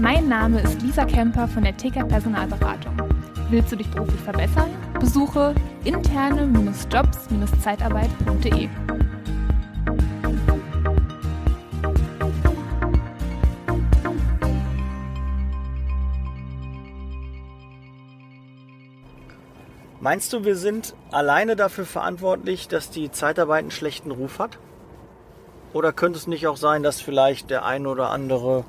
Mein Name ist Lisa Kemper von der TK Personalberatung. Willst du dich beruflich verbessern? Besuche interne-jobs-zeitarbeit.de. Meinst du, wir sind alleine dafür verantwortlich, dass die Zeitarbeit einen schlechten Ruf hat? Oder könnte es nicht auch sein, dass vielleicht der ein oder andere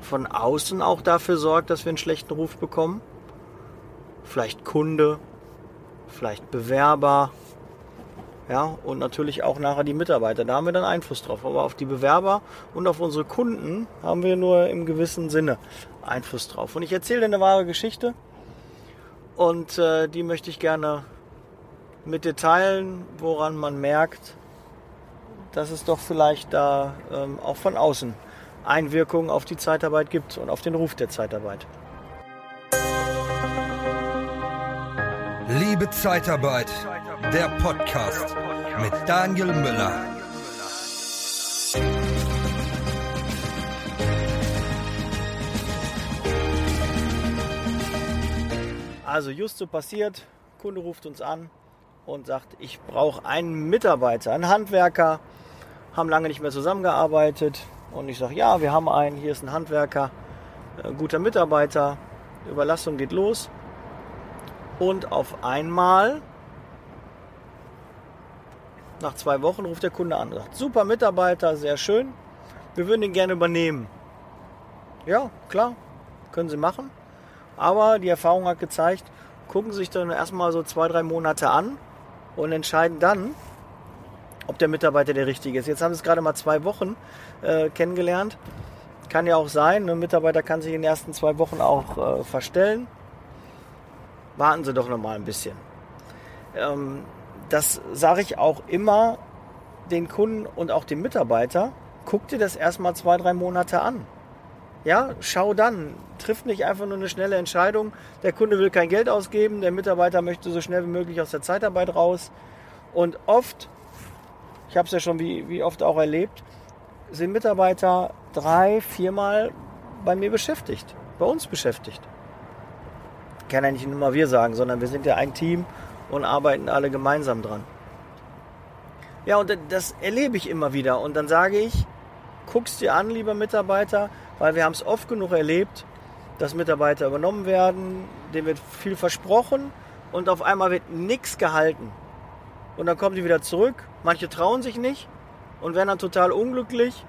von außen auch dafür sorgt, dass wir einen schlechten Ruf bekommen? Vielleicht Kunde, vielleicht Bewerber, ja, und natürlich auch nachher die Mitarbeiter. Da haben wir dann Einfluss drauf. Aber auf die Bewerber und auf unsere Kunden haben wir nur im gewissen Sinne Einfluss drauf. Und ich erzähle dir eine wahre Geschichte. Und äh, die möchte ich gerne mit dir teilen, woran man merkt, dass es doch vielleicht da ähm, auch von außen Einwirkungen auf die Zeitarbeit gibt und auf den Ruf der Zeitarbeit. Liebe Zeitarbeit, der Podcast mit Daniel Müller. Also just so passiert, Kunde ruft uns an und sagt, ich brauche einen Mitarbeiter, einen Handwerker, haben lange nicht mehr zusammengearbeitet und ich sage, ja, wir haben einen, hier ist ein Handwerker, ein äh, guter Mitarbeiter, Überlastung geht los und auf einmal nach zwei Wochen ruft der Kunde an und sagt, super Mitarbeiter, sehr schön, wir würden ihn gerne übernehmen. Ja, klar, können Sie machen. Aber die Erfahrung hat gezeigt, gucken sich dann erstmal so zwei, drei Monate an und entscheiden dann, ob der Mitarbeiter der richtige ist. Jetzt haben sie es gerade mal zwei Wochen äh, kennengelernt. Kann ja auch sein, ein Mitarbeiter kann sich in den ersten zwei Wochen auch äh, verstellen. Warten Sie doch noch mal ein bisschen. Ähm, das sage ich auch immer den Kunden und auch dem Mitarbeiter. Guck dir das erstmal zwei, drei Monate an. Ja, schau dann. Trifft nicht einfach nur eine schnelle Entscheidung. Der Kunde will kein Geld ausgeben, der Mitarbeiter möchte so schnell wie möglich aus der Zeitarbeit raus. Und oft, ich habe es ja schon wie, wie oft auch erlebt, sind Mitarbeiter drei, viermal bei mir beschäftigt, bei uns beschäftigt. Kann ja nicht nur mal wir sagen, sondern wir sind ja ein Team und arbeiten alle gemeinsam dran. Ja, und das erlebe ich immer wieder. Und dann sage ich, guck's dir an, lieber Mitarbeiter, weil wir haben es oft genug erlebt, dass Mitarbeiter übernommen werden, denen wird viel versprochen und auf einmal wird nichts gehalten. Und dann kommen die wieder zurück, manche trauen sich nicht und werden dann total unglücklich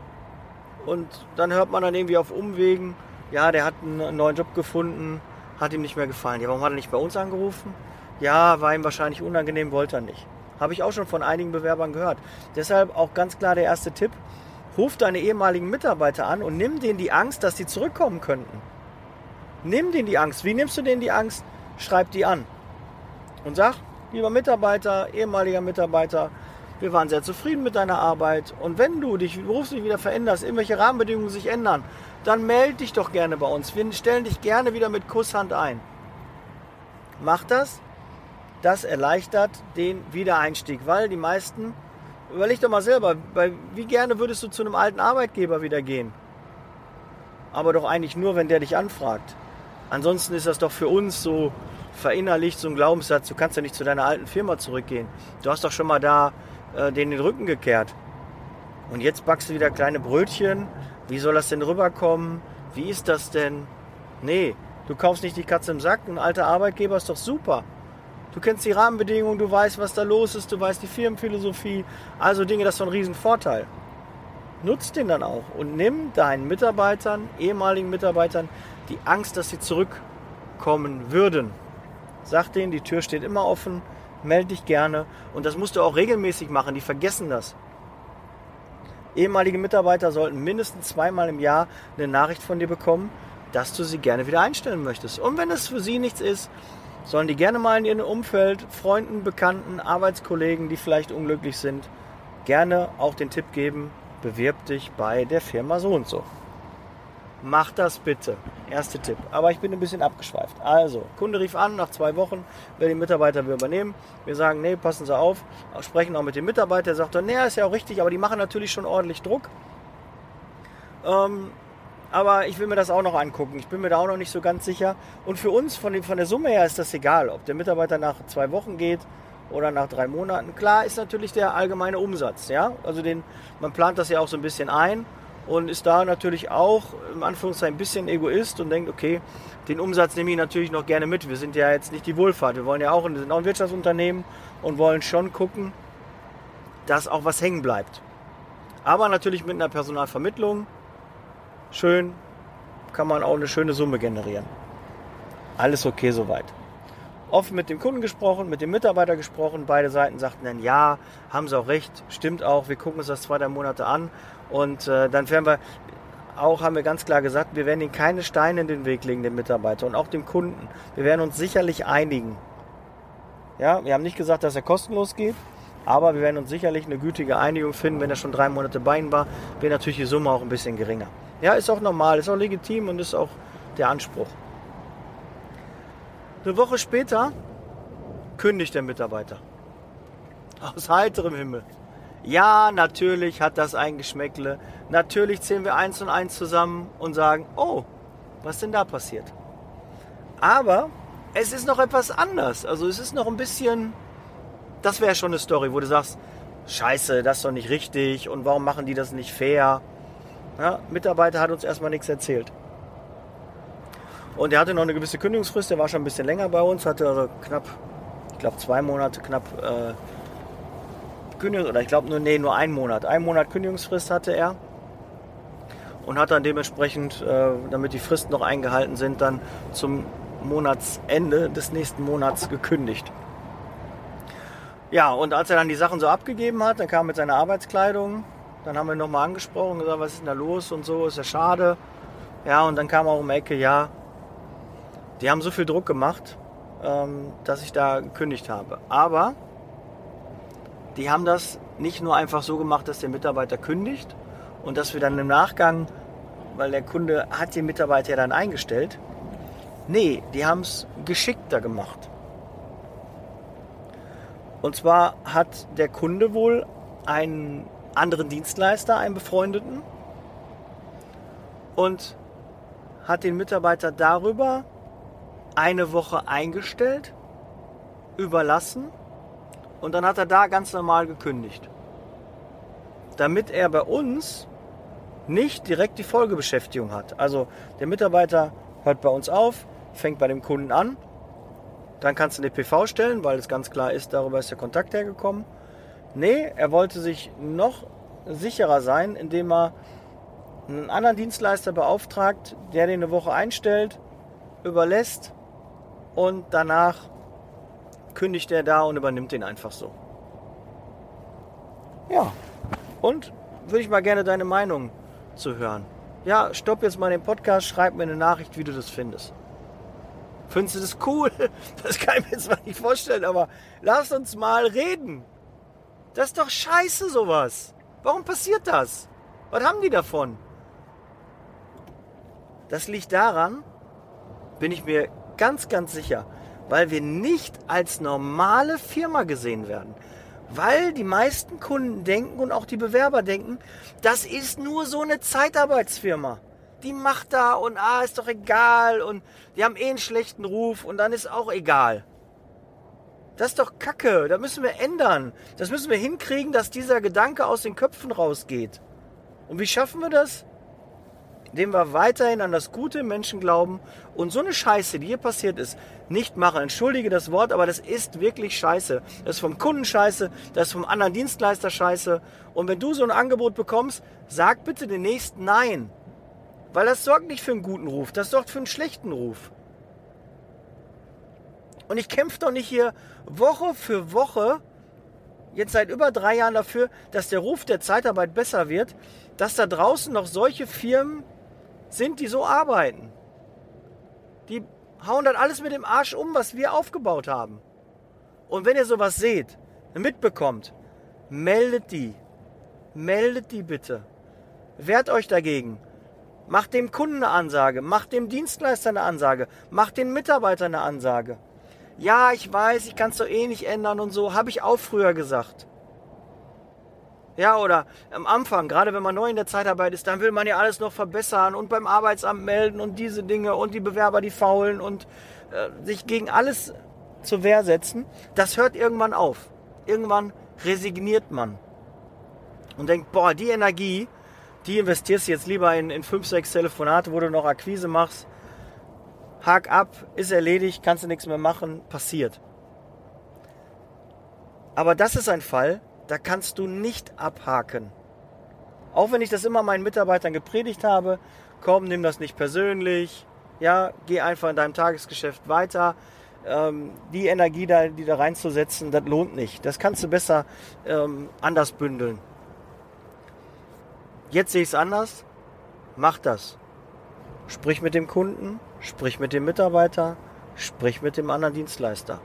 und dann hört man dann irgendwie auf Umwegen, ja, der hat einen neuen Job gefunden, hat ihm nicht mehr gefallen. Ja, warum hat er nicht bei uns angerufen? Ja, war ihm wahrscheinlich unangenehm, wollte er nicht. Habe ich auch schon von einigen Bewerbern gehört. Deshalb auch ganz klar der erste Tipp, Ruf deine ehemaligen Mitarbeiter an und nimm denen die Angst, dass sie zurückkommen könnten. Nimm denen die Angst. Wie nimmst du denen die Angst? Schreib die an. Und sag, lieber Mitarbeiter, ehemaliger Mitarbeiter, wir waren sehr zufrieden mit deiner Arbeit. Und wenn du dich beruflich wieder veränderst, irgendwelche Rahmenbedingungen sich ändern, dann melde dich doch gerne bei uns. Wir stellen dich gerne wieder mit Kusshand ein. Mach das. Das erleichtert den Wiedereinstieg, weil die meisten Überleg doch mal selber, wie gerne würdest du zu einem alten Arbeitgeber wieder gehen? Aber doch eigentlich nur, wenn der dich anfragt. Ansonsten ist das doch für uns so verinnerlicht, so ein Glaubenssatz, du kannst ja nicht zu deiner alten Firma zurückgehen. Du hast doch schon mal da äh, den, den Rücken gekehrt. Und jetzt backst du wieder kleine Brötchen. Wie soll das denn rüberkommen? Wie ist das denn? Nee, du kaufst nicht die Katze im Sack. Ein alter Arbeitgeber ist doch super. Du kennst die Rahmenbedingungen, du weißt, was da los ist, du weißt die Firmenphilosophie. Also Dinge, das ist so ein Riesenvorteil. Nutz den dann auch und nimm deinen Mitarbeitern, ehemaligen Mitarbeitern, die Angst, dass sie zurückkommen würden. Sag denen, die Tür steht immer offen, melde dich gerne. Und das musst du auch regelmäßig machen, die vergessen das. Ehemalige Mitarbeiter sollten mindestens zweimal im Jahr eine Nachricht von dir bekommen, dass du sie gerne wieder einstellen möchtest. Und wenn es für sie nichts ist, sollen die gerne mal in ihrem Umfeld, Freunden, Bekannten, Arbeitskollegen, die vielleicht unglücklich sind, gerne auch den Tipp geben, bewirb dich bei der Firma so und so. Mach das bitte. Erster Tipp. Aber ich bin ein bisschen abgeschweift. Also, Kunde rief an nach zwei Wochen, will den Mitarbeiter wir übernehmen. Wir sagen, nee, passen Sie auf. Sprechen auch mit dem Mitarbeiter. Der sagt dann, nee, ist ja auch richtig, aber die machen natürlich schon ordentlich Druck. Ähm, aber ich will mir das auch noch angucken. Ich bin mir da auch noch nicht so ganz sicher. Und für uns von, von der Summe her ist das egal, ob der Mitarbeiter nach zwei Wochen geht oder nach drei Monaten. Klar ist natürlich der allgemeine Umsatz. Ja? Also den, man plant das ja auch so ein bisschen ein und ist da natürlich auch im Anführungszeichen ein bisschen Egoist und denkt, okay, den Umsatz nehme ich natürlich noch gerne mit. Wir sind ja jetzt nicht die Wohlfahrt. Wir wollen ja auch, sind auch ein Wirtschaftsunternehmen und wollen schon gucken, dass auch was hängen bleibt. Aber natürlich mit einer Personalvermittlung schön, kann man auch eine schöne Summe generieren. Alles okay soweit. Oft mit dem Kunden gesprochen, mit dem Mitarbeiter gesprochen. Beide Seiten sagten dann, ja, haben sie auch recht, stimmt auch, wir gucken uns das zwei, drei Monate an. Und äh, dann werden wir, auch haben wir ganz klar gesagt, wir werden ihnen keine Steine in den Weg legen, dem Mitarbeiter und auch dem Kunden. Wir werden uns sicherlich einigen. Ja, wir haben nicht gesagt, dass er kostenlos geht, aber wir werden uns sicherlich eine gütige Einigung finden, wenn er schon drei Monate bei Ihnen war, wäre natürlich die Summe auch ein bisschen geringer. Ja, ist auch normal, ist auch legitim und ist auch der Anspruch. Eine Woche später kündigt der Mitarbeiter. Aus heiterem Himmel. Ja, natürlich hat das ein Geschmäckle. Natürlich zählen wir eins und eins zusammen und sagen, oh, was denn da passiert? Aber es ist noch etwas anders. Also es ist noch ein bisschen, das wäre schon eine Story, wo du sagst, scheiße, das ist doch nicht richtig und warum machen die das nicht fair? Ja, Mitarbeiter hat uns erstmal nichts erzählt. Und er hatte noch eine gewisse Kündigungsfrist, der war schon ein bisschen länger bei uns, hatte also knapp, ich glaube zwei Monate knapp äh, Kündigung, oder ich glaube nur, nee, nur einen Monat. Ein Monat Kündigungsfrist hatte er und hat dann dementsprechend, äh, damit die Fristen noch eingehalten sind, dann zum Monatsende des nächsten Monats gekündigt. Ja, und als er dann die Sachen so abgegeben hat, dann kam er mit seiner Arbeitskleidung, dann haben wir nochmal angesprochen, gesagt, was ist denn da los und so, ist ja schade. Ja, und dann kam auch um die Ecke, ja, die haben so viel Druck gemacht, ähm, dass ich da gekündigt habe. Aber die haben das nicht nur einfach so gemacht, dass der Mitarbeiter kündigt und dass wir dann im Nachgang, weil der Kunde hat den Mitarbeiter ja dann eingestellt, nee, die haben es geschickter gemacht. Und zwar hat der Kunde wohl einen anderen Dienstleister, einen befreundeten, und hat den Mitarbeiter darüber eine Woche eingestellt, überlassen und dann hat er da ganz normal gekündigt. Damit er bei uns nicht direkt die Folgebeschäftigung hat. Also der Mitarbeiter hört bei uns auf, fängt bei dem Kunden an, dann kannst du eine PV stellen, weil es ganz klar ist, darüber ist der Kontakt hergekommen. Nee, er wollte sich noch sicherer sein, indem er einen anderen Dienstleister beauftragt, der den eine Woche einstellt, überlässt und danach kündigt er da und übernimmt den einfach so. Ja, und würde ich mal gerne deine Meinung zu hören. Ja, stopp jetzt mal den Podcast, schreib mir eine Nachricht, wie du das findest. Findest du das cool? Das kann ich mir jetzt mal nicht vorstellen, aber lass uns mal reden. Das ist doch scheiße sowas. Warum passiert das? Was haben die davon? Das liegt daran, bin ich mir ganz, ganz sicher, weil wir nicht als normale Firma gesehen werden. Weil die meisten Kunden denken und auch die Bewerber denken, das ist nur so eine Zeitarbeitsfirma. Die macht da und ah, ist doch egal und die haben eh einen schlechten Ruf und dann ist auch egal. Das ist doch Kacke, da müssen wir ändern. Das müssen wir hinkriegen, dass dieser Gedanke aus den Köpfen rausgeht. Und wie schaffen wir das? Indem wir weiterhin an das Gute Menschen glauben und so eine Scheiße, die hier passiert ist, nicht machen. Entschuldige das Wort, aber das ist wirklich Scheiße. Das ist vom Kunden Scheiße, das ist vom anderen Dienstleister Scheiße. Und wenn du so ein Angebot bekommst, sag bitte den nächsten Nein. Weil das sorgt nicht für einen guten Ruf, das sorgt für einen schlechten Ruf. Und ich kämpfe doch nicht hier Woche für Woche, jetzt seit über drei Jahren dafür, dass der Ruf der Zeitarbeit besser wird, dass da draußen noch solche Firmen sind, die so arbeiten. Die hauen dann alles mit dem Arsch um, was wir aufgebaut haben. Und wenn ihr sowas seht, mitbekommt, meldet die. Meldet die bitte. Wehrt euch dagegen. Macht dem Kunden eine Ansage, macht dem Dienstleister eine Ansage, macht den Mitarbeitern eine Ansage. Ja, ich weiß, ich kann es doch eh nicht ändern und so, habe ich auch früher gesagt. Ja, oder am Anfang, gerade wenn man neu in der Zeitarbeit ist, dann will man ja alles noch verbessern und beim Arbeitsamt melden und diese Dinge und die Bewerber, die faulen und äh, sich gegen alles zur Wehr setzen. Das hört irgendwann auf. Irgendwann resigniert man und denkt, boah, die Energie, die investierst du jetzt lieber in, in fünf, sechs Telefonate, wo du noch Akquise machst. Hak ab, ist erledigt, kannst du nichts mehr machen, passiert. Aber das ist ein Fall, da kannst du nicht abhaken. Auch wenn ich das immer meinen Mitarbeitern gepredigt habe, komm, nimm das nicht persönlich, ja, geh einfach in deinem Tagesgeschäft weiter. Ähm, die Energie da, die da reinzusetzen, das lohnt nicht. Das kannst du besser ähm, anders bündeln. Jetzt sehe ich es anders. Mach das. Sprich mit dem Kunden, sprich mit dem Mitarbeiter, sprich mit dem anderen Dienstleister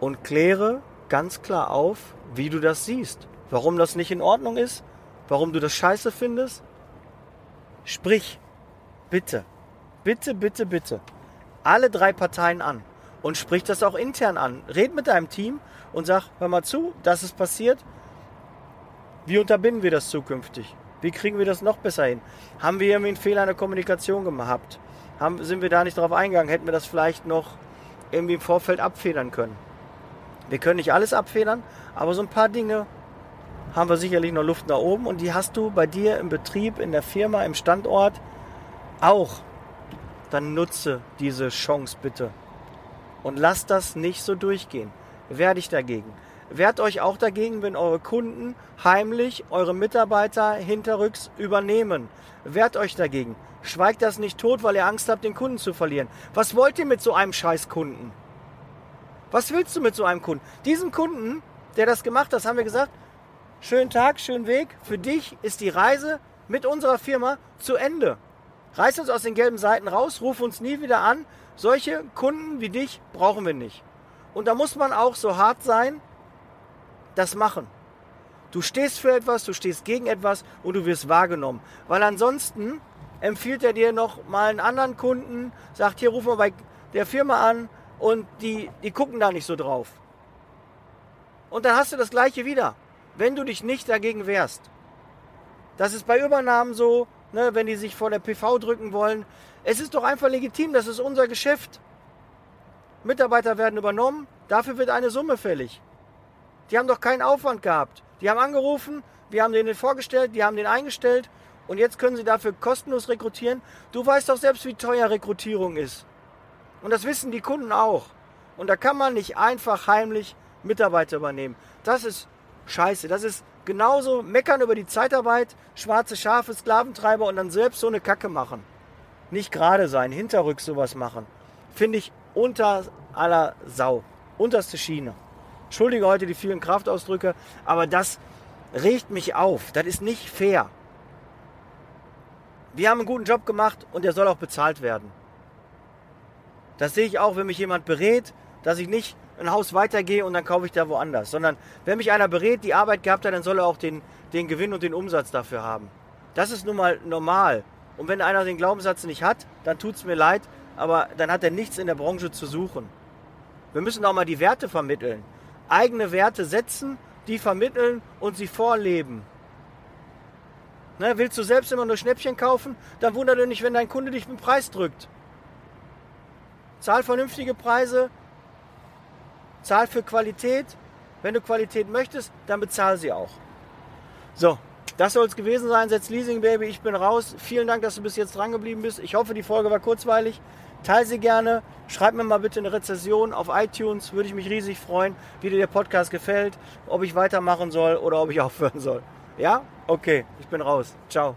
und kläre ganz klar auf, wie du das siehst. Warum das nicht in Ordnung ist, warum du das scheiße findest. Sprich, bitte, bitte, bitte, bitte, alle drei Parteien an und sprich das auch intern an. Red mit deinem Team und sag, hör mal zu, das ist passiert. Wie unterbinden wir das zukünftig? Wie kriegen wir das noch besser hin? Haben wir irgendwie einen Fehler in der Kommunikation gehabt? Haben, sind wir da nicht darauf eingegangen? Hätten wir das vielleicht noch irgendwie im Vorfeld abfedern können? Wir können nicht alles abfedern, aber so ein paar Dinge haben wir sicherlich noch Luft nach oben und die hast du bei dir im Betrieb, in der Firma, im Standort auch. Dann nutze diese Chance bitte und lass das nicht so durchgehen. Wehr dich dagegen. Wehrt euch auch dagegen, wenn eure Kunden heimlich eure Mitarbeiter hinterrücks übernehmen. Wehrt euch dagegen. Schweigt das nicht tot, weil ihr Angst habt, den Kunden zu verlieren. Was wollt ihr mit so einem Scheißkunden? Was willst du mit so einem Kunden? Diesen Kunden, der das gemacht hat, haben wir gesagt, schönen Tag, schönen Weg. Für dich ist die Reise mit unserer Firma zu Ende. Reiß uns aus den gelben Seiten raus, ruf uns nie wieder an. Solche Kunden wie dich brauchen wir nicht. Und da muss man auch so hart sein, das machen. Du stehst für etwas, du stehst gegen etwas und du wirst wahrgenommen. Weil ansonsten empfiehlt er dir noch mal einen anderen Kunden, sagt, hier ruf mal bei der Firma an und die, die gucken da nicht so drauf. Und dann hast du das gleiche wieder, wenn du dich nicht dagegen wehrst. Das ist bei Übernahmen so, ne, wenn die sich vor der PV drücken wollen. Es ist doch einfach legitim, das ist unser Geschäft. Mitarbeiter werden übernommen, dafür wird eine Summe fällig. Die haben doch keinen Aufwand gehabt. Die haben angerufen, wir haben den vorgestellt, die haben den eingestellt und jetzt können sie dafür kostenlos rekrutieren. Du weißt doch selbst, wie teuer Rekrutierung ist. Und das wissen die Kunden auch. Und da kann man nicht einfach heimlich Mitarbeiter übernehmen. Das ist scheiße. Das ist genauso meckern über die Zeitarbeit, schwarze Schafe, Sklaventreiber und dann selbst so eine Kacke machen. Nicht gerade sein, hinterrücks sowas machen. Finde ich unter aller Sau. Unterste Schiene. Entschuldige heute die vielen Kraftausdrücke, aber das regt mich auf. Das ist nicht fair. Wir haben einen guten Job gemacht und der soll auch bezahlt werden. Das sehe ich auch, wenn mich jemand berät, dass ich nicht ein Haus weitergehe und dann kaufe ich da woanders, sondern wenn mich einer berät, die Arbeit gehabt hat, dann soll er auch den, den Gewinn und den Umsatz dafür haben. Das ist nun mal normal. Und wenn einer den Glaubenssatz nicht hat, dann tut es mir leid, aber dann hat er nichts in der Branche zu suchen. Wir müssen auch mal die Werte vermitteln eigene Werte setzen, die vermitteln und sie vorleben. Ne, willst du selbst immer nur Schnäppchen kaufen, dann wundert dich nicht, wenn dein Kunde dich mit dem Preis drückt. Zahl vernünftige Preise, zahl für Qualität. Wenn du Qualität möchtest, dann bezahl sie auch. So, das soll es gewesen sein. Setz Leasing Baby, ich bin raus. Vielen Dank, dass du bis jetzt dran geblieben bist. Ich hoffe, die Folge war kurzweilig. Teil sie gerne. Schreib mir mal bitte eine Rezession auf iTunes. Würde ich mich riesig freuen, wie dir der Podcast gefällt, ob ich weitermachen soll oder ob ich aufhören soll. Ja? Okay, ich bin raus. Ciao.